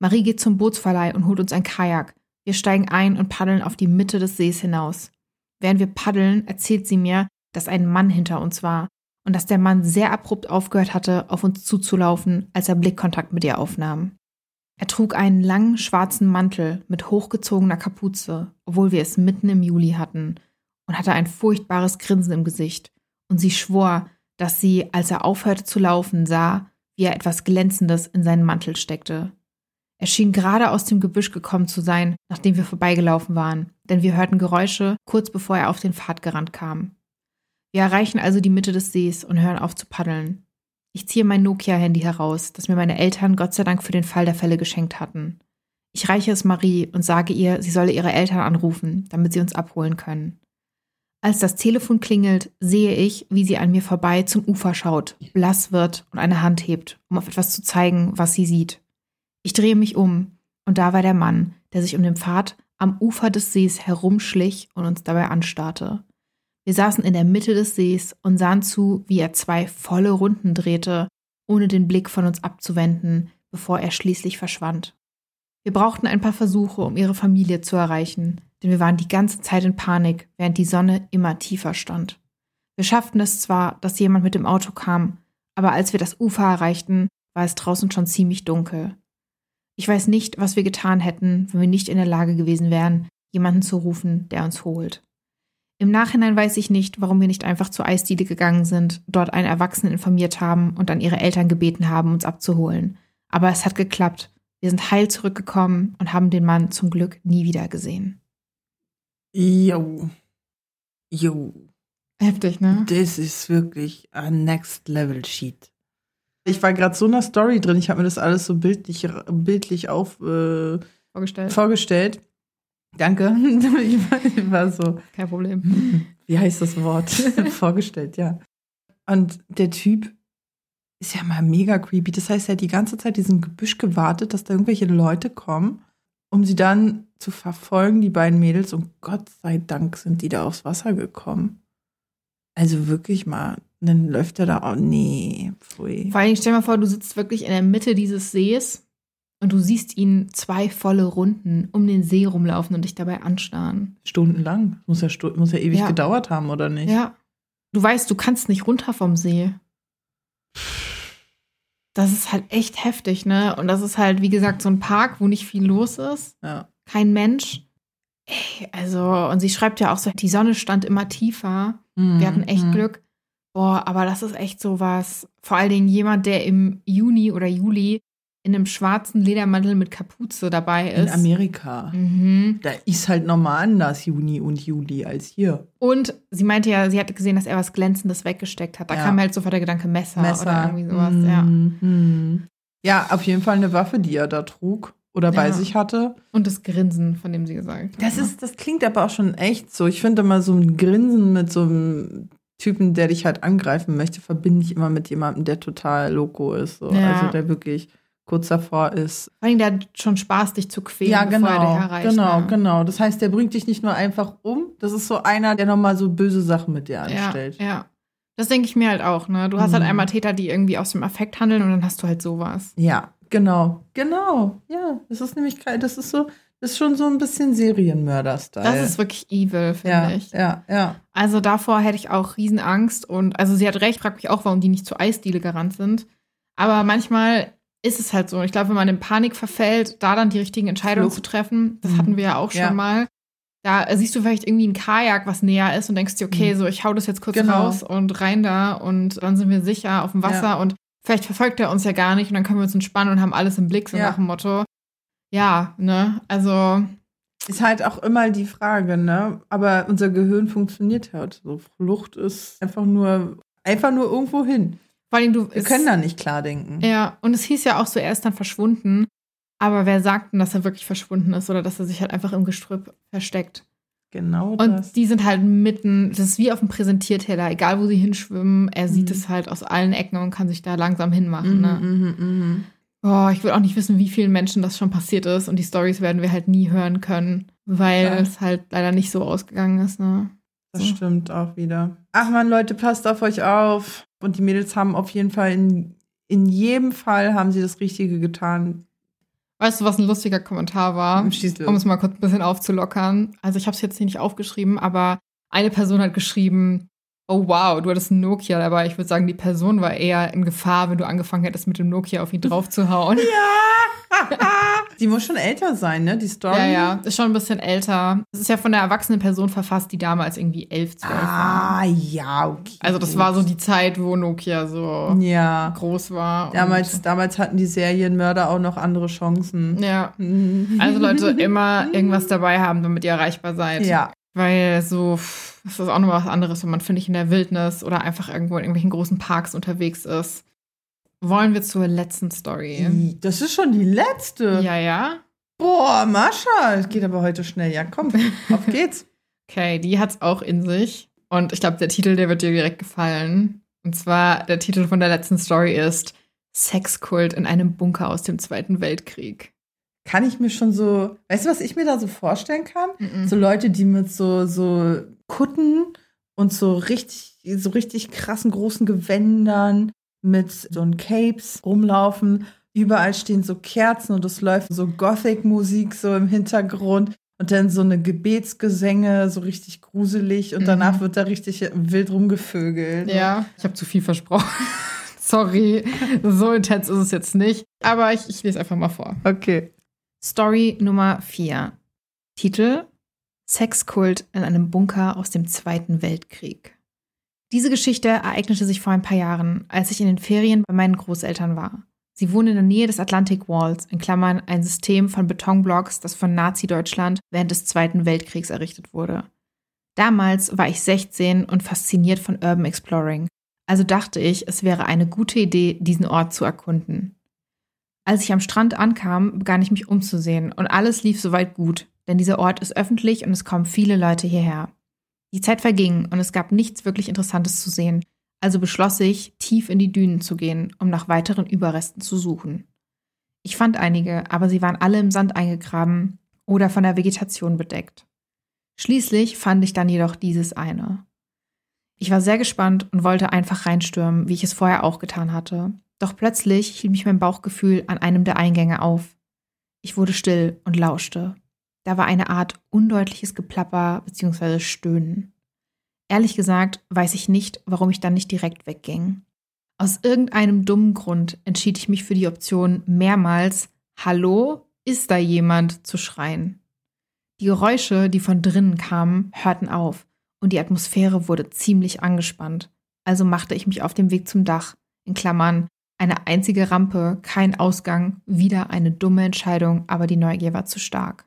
Marie geht zum Bootsverleih und holt uns ein Kajak. Wir steigen ein und paddeln auf die Mitte des Sees hinaus. Während wir paddeln, erzählt sie mir, dass ein Mann hinter uns war und dass der Mann sehr abrupt aufgehört hatte, auf uns zuzulaufen, als er Blickkontakt mit ihr aufnahm. Er trug einen langen schwarzen Mantel mit hochgezogener Kapuze, obwohl wir es mitten im Juli hatten, und hatte ein furchtbares Grinsen im Gesicht, und sie schwor, dass sie, als er aufhörte zu laufen, sah, wie er etwas Glänzendes in seinen Mantel steckte. Er schien gerade aus dem Gebüsch gekommen zu sein, nachdem wir vorbeigelaufen waren, denn wir hörten Geräusche, kurz bevor er auf den Pfad gerannt kam. Wir erreichen also die Mitte des Sees und hören auf zu paddeln. Ich ziehe mein Nokia-Handy heraus, das mir meine Eltern Gott sei Dank für den Fall der Fälle geschenkt hatten. Ich reiche es Marie und sage ihr, sie solle ihre Eltern anrufen, damit sie uns abholen können. Als das Telefon klingelt, sehe ich, wie sie an mir vorbei zum Ufer schaut, blass wird und eine Hand hebt, um auf etwas zu zeigen, was sie sieht. Ich drehe mich um, und da war der Mann, der sich um den Pfad am Ufer des Sees herumschlich und uns dabei anstarrte. Wir saßen in der Mitte des Sees und sahen zu, wie er zwei volle Runden drehte, ohne den Blick von uns abzuwenden, bevor er schließlich verschwand. Wir brauchten ein paar Versuche, um ihre Familie zu erreichen, denn wir waren die ganze Zeit in Panik, während die Sonne immer tiefer stand. Wir schafften es zwar, dass jemand mit dem Auto kam, aber als wir das Ufer erreichten, war es draußen schon ziemlich dunkel. Ich weiß nicht, was wir getan hätten, wenn wir nicht in der Lage gewesen wären, jemanden zu rufen, der uns holt. Im Nachhinein weiß ich nicht, warum wir nicht einfach zur Eisdiele gegangen sind, dort einen Erwachsenen informiert haben und dann ihre Eltern gebeten haben, uns abzuholen. Aber es hat geklappt. Wir sind heil zurückgekommen und haben den Mann zum Glück nie wieder gesehen. Jo. Jo. Heftig, ne? Das ist wirklich ein Next Level Sheet. Ich war gerade so in einer Story drin, ich habe mir das alles so bildlich, bildlich auf, äh, Vorgestellt. vorgestellt. Danke. ich war so, Kein Problem. wie heißt das Wort? vorgestellt, ja. Und der Typ ist ja mal mega creepy. Das heißt, er hat die ganze Zeit diesen Gebüsch gewartet, dass da irgendwelche Leute kommen, um sie dann zu verfolgen, die beiden Mädels. Und Gott sei Dank sind die da aufs Wasser gekommen. Also wirklich mal, dann läuft er da auch. Nee, pfui. Vor allem, stell dir mal vor, du sitzt wirklich in der Mitte dieses Sees und du siehst ihn zwei volle Runden um den See rumlaufen und dich dabei anstarren. Stundenlang. Muss ja, stu muss ja ewig Ja. gedauert haben, oder nicht? Ja. Du weißt, du kannst nicht runter vom See. Das ist halt echt heftig, ne? Und das ist halt, wie gesagt, so ein Park, wo nicht viel los ist. Ja. Kein Mensch. Ey, also, und sie schreibt ja auch so, die Sonne stand immer tiefer. Wir hatten echt Mhm. Glück. Boah, aber das ist echt sowas. Vor allen Dingen jemand, der im Juni oder Juli in einem schwarzen Ledermantel mit Kapuze dabei In ist. Amerika. Mhm. Da ist halt nochmal anders Juni und Juli als hier. Und sie meinte ja, sie hatte gesehen, dass er was Glänzendes weggesteckt hat. Da Ja. kam halt sofort der Gedanke Messer, oder irgendwie sowas. Mhm. Ja. Ja, auf jeden Fall eine Waffe, die er da trug oder bei Ja. sich hatte. Und das Grinsen, von dem sie gesagt hat. Das ne? ist, das klingt aber auch schon echt so. Ich finde immer so ein Grinsen mit so einem Typen, der dich halt angreifen möchte, verbinde ich immer mit jemandem, der total loco ist. So. Ja. Also der wirklich kurz davor ist. Vor allem, der hat schon Spaß, dich zu quälen, ja, bevor genau. er dich erreicht. genau, ne? genau. Das heißt, der bringt dich nicht nur einfach um. Das ist so einer, der nochmal so böse Sachen mit dir Ja, anstellt. ja. Das denke ich mir halt auch, ne? Du hast halt Mhm. einmal Täter, die irgendwie aus dem Affekt handeln und dann hast du halt sowas. Ja, genau, genau. Ja, das ist nämlich, das ist so, das ist schon so ein bisschen Serienmörder-Style. Das ist wirklich evil, finde ja, ich. ja, ja. Also davor hätte ich auch Riesenangst und also sie hat recht, frag mich auch, warum die nicht zur Eisdiele gerannt sind. Aber manchmal ist es halt so. Ich glaube, wenn man in Panik verfällt, da dann die richtigen Entscheidungen Flucht. zu treffen, das Mhm. hatten wir ja auch schon Ja. mal. Da siehst du vielleicht irgendwie ein Kajak, was näher ist und denkst dir, okay, Mhm. so ich hau das jetzt kurz Genau. raus und rein da und dann sind wir sicher auf dem Wasser Ja. und vielleicht verfolgt er uns ja gar nicht und dann können wir uns entspannen und haben alles im Blick, so Ja. nach dem Motto. Ja, ne, also Ist halt auch immer die Frage, ne? Aber unser Gehirn funktioniert halt so. Flucht ist einfach nur, einfach nur irgendwo hin. Vor allem, du. Wir es- können da nicht klar denken. Ja, und es hieß ja auch so, er ist dann verschwunden. Aber wer sagt denn, dass er wirklich verschwunden ist oder dass er sich halt einfach im Gestrüpp versteckt? Genau Und das. die sind halt mitten, das ist wie auf dem Präsentierteller, egal wo sie hinschwimmen, er sieht Mhm. es halt aus allen Ecken und kann sich da langsam hinmachen. Mhm, Ne? mhm, mhm. Boah, ich will auch nicht wissen, wie vielen Menschen das schon passiert ist und die Stories werden wir halt nie hören können, weil Ja. es halt leider nicht so ausgegangen ist. Ne? Das So. stimmt auch wieder. Ach man, Leute, passt auf euch auf. Und die Mädels haben auf jeden Fall in, in jedem Fall haben sie das Richtige getan. Weißt du, was ein lustiger Kommentar war? Um es mal kurz ein bisschen aufzulockern. Also ich habe es jetzt hier nicht aufgeschrieben, aber eine Person hat geschrieben, oh wow, du hattest ein Nokia dabei. Ich würde sagen, die Person war eher in Gefahr, wenn du angefangen hättest, mit dem Nokia auf ihn drauf zu hauen. Ja! die muss schon älter sein, ne? Die Story. Ja, ja, ist schon ein bisschen älter. Es ist ja von einer erwachsenen Person verfasst, die damals irgendwie elf, zwölf war. Ah, ja, okay. Also das war so die Zeit, wo Nokia so Ja. groß war. Damals, damals hatten die Serienmörder auch noch andere Chancen. Ja. Also Leute, immer irgendwas dabei haben, damit ihr erreichbar seid. Ja. Weil so, das ist auch noch was anderes, wenn man, finde ich, in der Wildnis oder einfach irgendwo in irgendwelchen großen Parks unterwegs ist. Wollen wir zur letzten Story? Das ist schon die letzte. Ja, ja. Boah, Mascha, es geht aber heute schnell. Ja, komm, auf geht's. Okay, die hat's auch in sich. Und ich glaube, der Titel, der wird dir direkt gefallen. Und zwar, der Titel von der letzten Story ist Sexkult in einem Bunker aus dem Zweiten Weltkrieg. Kann ich mir schon so, weißt du, was ich mir da so vorstellen kann? Mhm. So Leute, die mit so, so Kutten und so richtig, so richtig krassen großen Gewändern mit so einen Capes rumlaufen. Überall stehen so Kerzen und es läuft so Gothic-Musik so im Hintergrund und dann so eine Gebetsgesänge, so richtig gruselig und Mhm. danach wird da richtig wild rumgevögelt. Ja, ich habe zu viel versprochen. Sorry, so intens ist es jetzt nicht. Aber ich, ich lese einfach mal vor. Okay. Story Nummer 4. Titel Sexkult in einem Bunker aus dem Zweiten Weltkrieg. Diese Geschichte ereignete sich vor ein paar Jahren, als ich in den Ferien bei meinen Großeltern war. Sie wohnen in der Nähe des Atlantic Walls, in Klammern ein System von Betonblocks, das von Nazi-Deutschland während des Zweiten Weltkriegs errichtet wurde. Damals war ich 16 und fasziniert von Urban Exploring, also dachte ich, es wäre eine gute Idee, diesen Ort zu erkunden. Als ich am Strand ankam, begann ich mich umzusehen und alles lief soweit gut, denn dieser Ort ist öffentlich und es kommen viele Leute hierher. Die Zeit verging und es gab nichts wirklich Interessantes zu sehen, also beschloss ich, tief in die Dünen zu gehen, um nach weiteren Überresten zu suchen. Ich fand einige, aber sie waren alle im Sand eingegraben oder von der Vegetation bedeckt. Schließlich fand ich dann jedoch dieses eine. Ich war sehr gespannt und wollte einfach reinstürmen, wie ich es vorher auch getan hatte. Doch plötzlich hielt mich mein Bauchgefühl an einem der Eingänge auf. Ich wurde still und lauschte. Da war eine Art undeutliches Geplapper bzw. Stöhnen. Ehrlich gesagt weiß ich nicht, warum ich dann nicht direkt wegging. Aus irgendeinem dummen Grund entschied ich mich für die Option, mehrmals Hallo, ist da jemand zu schreien. Die Geräusche, die von drinnen kamen, hörten auf und die Atmosphäre wurde ziemlich angespannt. Also machte ich mich auf den Weg zum Dach, in Klammern, eine einzige Rampe, kein Ausgang, wieder eine dumme Entscheidung, aber die Neugier war zu stark.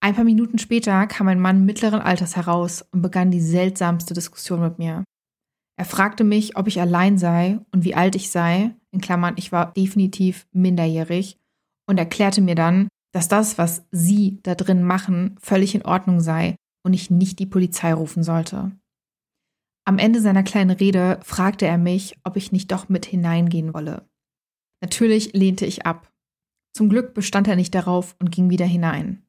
Ein paar Minuten später kam ein Mann mittleren Alters heraus und begann die seltsamste Diskussion mit mir. Er fragte mich, ob ich allein sei und wie alt ich sei, in Klammern, ich war definitiv minderjährig, und erklärte mir dann, dass das, was sie da drin machen, völlig in Ordnung sei und ich nicht die Polizei rufen sollte. Am Ende seiner kleinen Rede fragte er mich, ob ich nicht doch mit hineingehen wolle. Natürlich lehnte ich ab. Zum Glück bestand er nicht darauf und ging wieder hinein.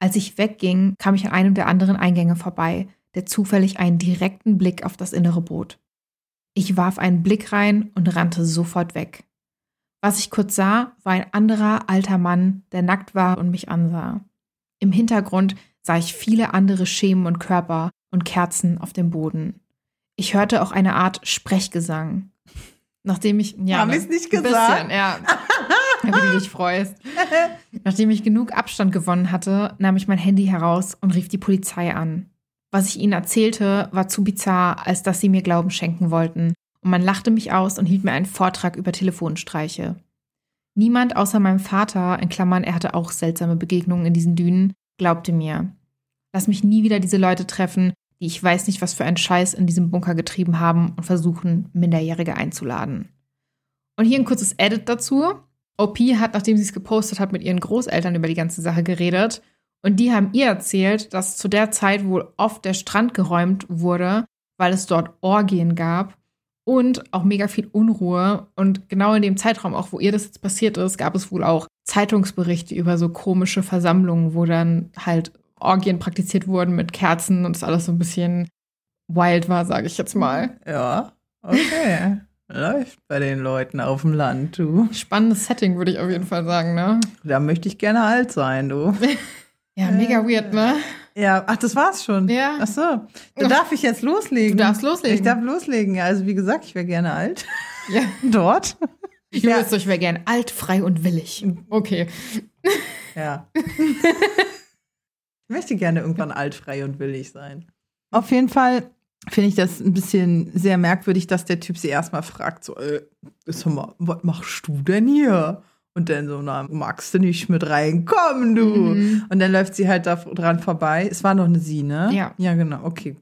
Als ich wegging, kam ich an einem der anderen Eingänge vorbei, der zufällig einen direkten Blick auf das Innere bot. Ich warf einen Blick rein und rannte sofort weg. Was ich kurz sah, war ein anderer alter Mann, der nackt war und mich ansah. Im Hintergrund sah ich viele andere Schemen und Körper und Kerzen auf dem Boden. Ich hörte auch eine Art Sprechgesang. Nachdem ich, ja, Haben ne, wir's nicht gesagt? Bisschen, ja, wie du dich freust. Nachdem ich genug Abstand gewonnen hatte, nahm ich mein Handy heraus und rief die Polizei an. Was ich ihnen erzählte, war zu bizarr, als dass sie mir Glauben schenken wollten, und man lachte mich aus und hielt mir einen Vortrag über Telefonstreiche. Niemand außer meinem Vater, in Klammern, er hatte auch seltsame Begegnungen in diesen Dünen, glaubte mir. Lass mich nie wieder diese Leute treffen, die ich weiß nicht, was für einen Scheiß in diesem Bunker getrieben haben und versuchen, Minderjährige einzuladen. Und hier ein kurzes Edit dazu. OP hat, nachdem sie es gepostet hat, mit ihren Großeltern über die ganze Sache geredet. Und die haben ihr erzählt, dass zu der Zeit wohl oft der Strand geräumt wurde, weil es dort Orgien gab und auch mega viel Unruhe. Und genau in dem Zeitraum, auch wo ihr das jetzt passiert ist, gab es wohl auch Zeitungsberichte über so komische Versammlungen, wo dann halt Orgien praktiziert wurden mit Kerzen und es alles so ein bisschen wild war, sage ich jetzt mal. Ja, okay. Läuft bei den Leuten auf dem Land, du. Spannendes Setting, würde ich auf jeden Fall sagen, ne? Da möchte ich gerne alt sein, du. Ja, mega weird, ne? Ja, ach, das war's schon. Ja. Ach so. Da darf ich jetzt loslegen. Du darfst loslegen. Ich darf loslegen. Also wie gesagt, ich wäre gerne alt. Ja. Dort. Ich ja. ich wäre gern alt, frei und willig. Okay. Ja. Ich möchte gerne irgendwann alt, frei und willig sein. Auf jeden Fall finde ich das ein bisschen sehr merkwürdig, dass der Typ sie erstmal fragt, so, äh, sag mal, was machst du denn hier? Und dann so, na, magst du nicht mit reinkommen, du? Mhm. Und dann läuft sie halt da dran vorbei. Es war noch eine sie, ne? Ja. Ja, genau, okay.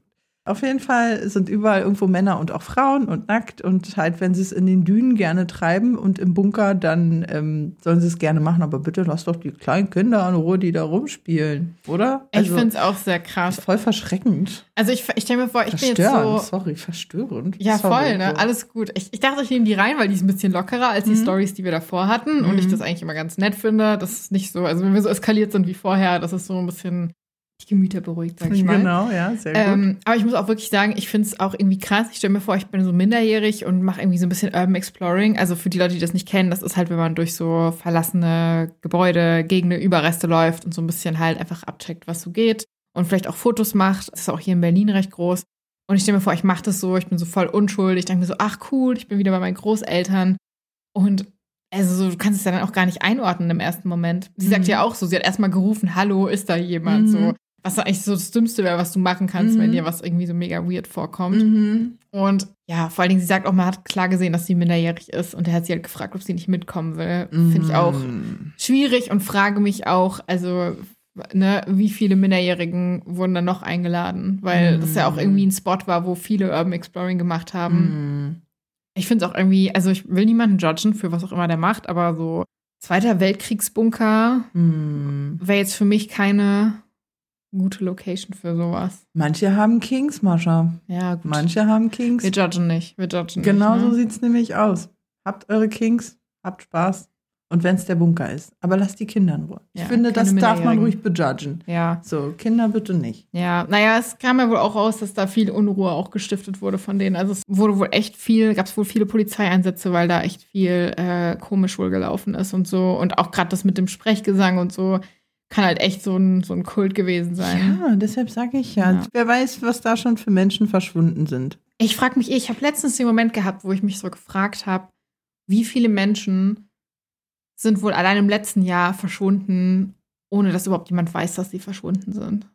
Auf jeden Fall sind überall irgendwo Männer und auch Frauen und nackt und halt, wenn sie es in den Dünen gerne treiben und im Bunker, dann ähm, sollen sie es gerne machen. Aber bitte lass doch die kleinen Kinder in Ruhe, die da rumspielen, oder? Also, ich finde es auch sehr krass. Voll verschreckend. Also ich, ich stelle mir vor, ich bin jetzt so... sorry, verstörend. Ja, sorry, voll, ne? Alles gut. Ich, ich dachte, ich nehme die rein, weil die ist ein bisschen lockerer als die mhm. Stories, die wir davor hatten. Mhm. Und ich das eigentlich immer ganz nett finde. Das ist nicht so, also wenn wir so eskaliert sind wie vorher, das ist so ein bisschen die Gemüter beruhigt, sag ich mal. Genau, ja, sehr gut. Ähm, aber ich muss auch wirklich sagen, ich finde es auch irgendwie krass. Ich stelle mir vor, ich bin so minderjährig und mache irgendwie so ein bisschen Urban Exploring. Also für die Leute, die das nicht kennen, das ist halt, wenn man durch so verlassene Gebäude, Gegenden, Überreste läuft und so ein bisschen halt einfach abcheckt, was so geht. Und vielleicht auch Fotos macht. Das ist auch hier in Berlin recht groß. Und ich stelle mir vor, ich mache das so, ich bin so voll unschuldig. Ich denke mir so, ach cool, ich bin wieder bei meinen Großeltern. Und also du kannst es ja dann auch gar nicht einordnen im ersten Moment. Sie mhm. sagt ja auch so, sie hat erstmal gerufen, hallo, ist da jemand? Mhm. So, was eigentlich so das Dümmste wäre, was du machen kannst, mhm. wenn dir was irgendwie so mega weird vorkommt. Mhm. Und ja, vor allen Dingen, sie sagt auch, man hat klar gesehen, dass sie minderjährig ist und er hat sie halt gefragt, ob sie nicht mitkommen will. Mhm. Finde ich auch schwierig und frage mich auch, also, ne, wie viele Minderjährigen wurden dann noch eingeladen? Weil das ja auch Mhm. irgendwie ein Spot war, wo viele Urban Exploring gemacht haben. Mhm. Ich finde es auch irgendwie, also ich will niemanden judgen für was auch immer der macht, aber so Zweiter Weltkriegsbunker Mhm. wäre jetzt für mich keine gute Location für sowas. Manche haben Kings, Mascha. Ja, gut. Manche haben Kings. Wir judgen nicht. Wir judgen Genau nicht. so ne? sieht's nämlich aus. Habt eure Kings, habt Spaß. Und wenn's der Bunker ist. Aber lasst die Kinder in Ruhe. Ich Ja, finde, das darf man ruhig bejudgen. Ja, So, Kinder bitte nicht. ja. Naja, es kam ja wohl auch raus, dass da viel Unruhe auch gestiftet wurde von denen. Also es wurde wohl echt viel, gab es wohl viele Polizeieinsätze, weil da echt viel äh, komisch wohl gelaufen ist und so. Und auch gerade das mit dem Sprechgesang und so kann halt echt so ein, so ein Kult gewesen sein. Ja, deshalb sage ich ja. Ja. Wer weiß, was da schon für Menschen verschwunden sind. Ich frage mich, ich habe letztens den Moment gehabt, wo ich mich so gefragt habe, wie viele Menschen sind wohl allein im letzten Jahr verschwunden, ohne dass überhaupt jemand weiß, dass sie verschwunden sind.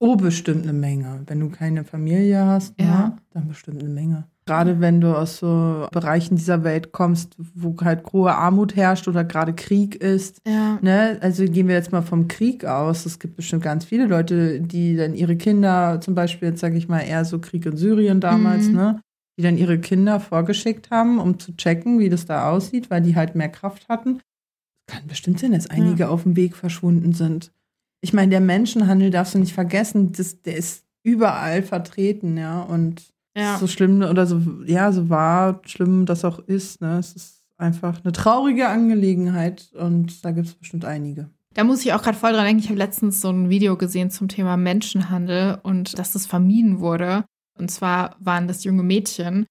Oh, bestimmt eine Menge. Wenn du keine Familie hast, Ja. ja, dann bestimmt eine Menge. Gerade wenn du aus so Bereichen dieser Welt kommst, wo halt hohe Armut herrscht oder gerade Krieg ist. Ja. Ne? Also gehen wir jetzt mal vom Krieg aus. Es gibt bestimmt ganz viele Leute, die dann ihre Kinder, zum Beispiel jetzt sage ich mal eher so Krieg in Syrien damals, Mhm. ne? Die dann ihre Kinder vorgeschickt haben, um zu checken, wie das da aussieht, weil die halt mehr Kraft hatten. Kann bestimmt sein, dass einige auf dem Weg verschwunden sind. Ich meine, der Menschenhandel darfst du nicht vergessen, das, der ist überall vertreten, ja. Und Ja. so schlimm oder so, ja, so wahr, schlimm das auch ist, ne? Es ist einfach eine traurige Angelegenheit und da gibt es bestimmt einige. Da muss ich auch gerade voll dran denken. Ich habe letztens so ein Video gesehen zum Thema Menschenhandel und dass das vermieden wurde. Und zwar waren das junge Mädchen.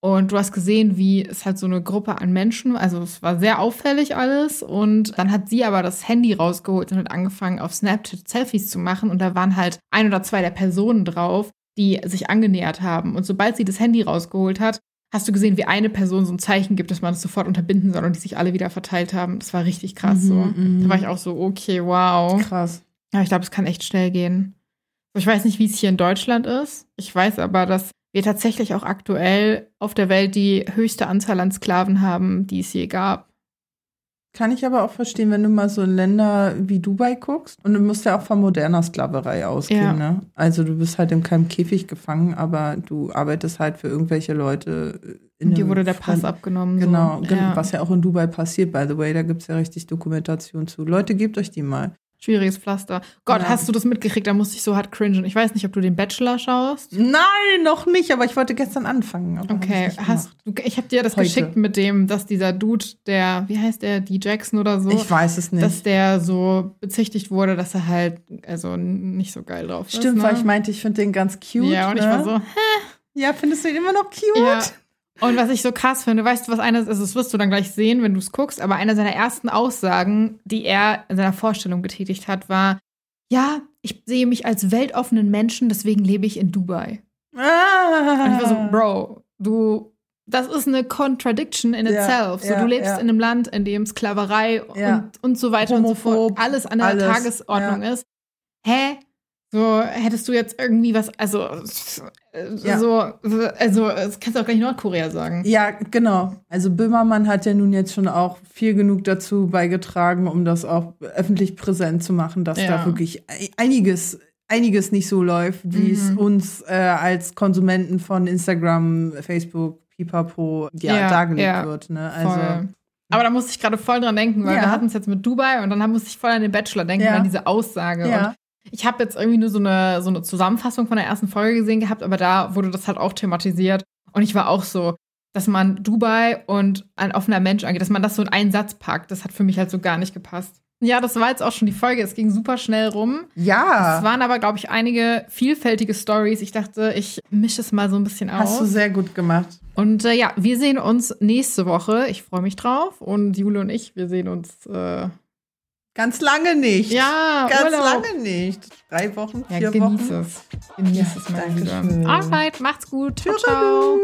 Und du hast gesehen, wie es halt so eine Gruppe an Menschen, also es war sehr auffällig alles. Und dann hat sie aber das Handy rausgeholt und hat angefangen, auf Snapchat Selfies zu machen. Und da waren halt ein oder zwei der Personen drauf, die sich angenähert haben. Und sobald sie das Handy rausgeholt hat, hast du gesehen, wie eine Person so ein Zeichen gibt, dass man es sofort unterbinden soll und die sich alle wieder verteilt haben. Das war richtig krass so. Mhm, mhm. Da war ich auch so, okay, wow. Krass. Ja, ich glaube, es kann echt schnell gehen. Ich weiß nicht, wie es hier in Deutschland ist. Ich weiß aber, dass wir tatsächlich auch aktuell auf der Welt die höchste Anzahl an Sklaven haben, die es je gab. Kann ich aber auch verstehen, wenn du mal so in Länder wie Dubai guckst. Und du musst ja auch von moderner Sklaverei ausgehen, Ja. ne? Also du bist halt in keinem Käfig gefangen, aber du arbeitest halt für irgendwelche Leute. In Und dir wurde der Pass fremden- abgenommen. Genau, so. Ja. was ja auch in Dubai passiert, by the way. Da gibt es ja richtig Dokumentation zu. Leute, gebt euch die mal. Schwieriges Pflaster. Gott, Ja. hast du das mitgekriegt? Da musste ich so hart cringen. Ich weiß nicht, ob du den Bachelor schaust. Nein, noch nicht, aber ich wollte gestern anfangen. hab Okay, ich hast du, ich habe dir das Heute. geschickt mit dem, dass dieser Dude, der, wie heißt der, die Jackson oder so, Ich weiß es nicht. dass der so bezichtigt wurde, dass er halt also nicht so geil drauf ist. Stimmt, ne? weil ich meinte, ich finde den ganz cute. Ja, und ich ne? war so, Ja, findest du ihn immer noch cute? ja. Und was ich so krass finde, weißt du, was einer, also das wirst du dann gleich sehen, wenn du es guckst, aber eine seiner ersten Aussagen, die er in seiner Vorstellung getätigt hat, war, ja, ich sehe mich als weltoffenen Menschen, deswegen lebe ich in Dubai. Ah. Und ich war so, Bro, du, das ist eine Contradiction in Ja, itself. So, ja, du lebst ja. in einem Land, in dem Sklaverei Ja. und, und so weiter und so fort Homophob, alles an der alles, Tagesordnung ist. Hä? So, hättest du jetzt irgendwie was, also, Ja. so, also, das kannst du auch gleich Nordkorea sagen. Ja, genau. Also Böhmermann hat ja nun jetzt schon auch viel genug dazu beigetragen, um das auch öffentlich präsent zu machen, dass Ja. da wirklich ei- einiges, einiges nicht so läuft, wie es Mhm. uns äh, als Konsumenten von Instagram, Facebook, Pipapo ja, Ja, dargelegt wird. Ne? Also Voll. Aber da musste ich gerade voll dran denken, weil Ja. wir hatten es jetzt mit Dubai und dann musste ich voll an den Bachelor denken, Ja. an diese Aussage. Ja. Ich habe jetzt irgendwie nur so eine, so eine Zusammenfassung von der ersten Folge gesehen gehabt, aber da wurde das halt auch thematisiert. Und ich war auch so, dass man Dubai und ein offener Mensch angeht, dass man das so in einen Satz packt, das hat für mich halt so gar nicht gepasst. Ja, das war jetzt auch schon die Folge. Es ging super schnell rum. ja, Es waren aber, glaube ich, einige vielfältige Stories. Ich dachte, ich mische es mal so ein bisschen hast du aus. sehr gut gemacht. Und äh, ja, wir sehen uns nächste Woche. Ich freue mich drauf. Und Jule und ich, wir sehen uns. Äh, Ganz lange nicht. ja, Ganz Urlaub. lange nicht. Drei Wochen, Ja, vier genieß Wochen. es. Genieß Ja, es mal danke wieder. schön. Alright, macht's gut. Ciao, Tschüss. ciao.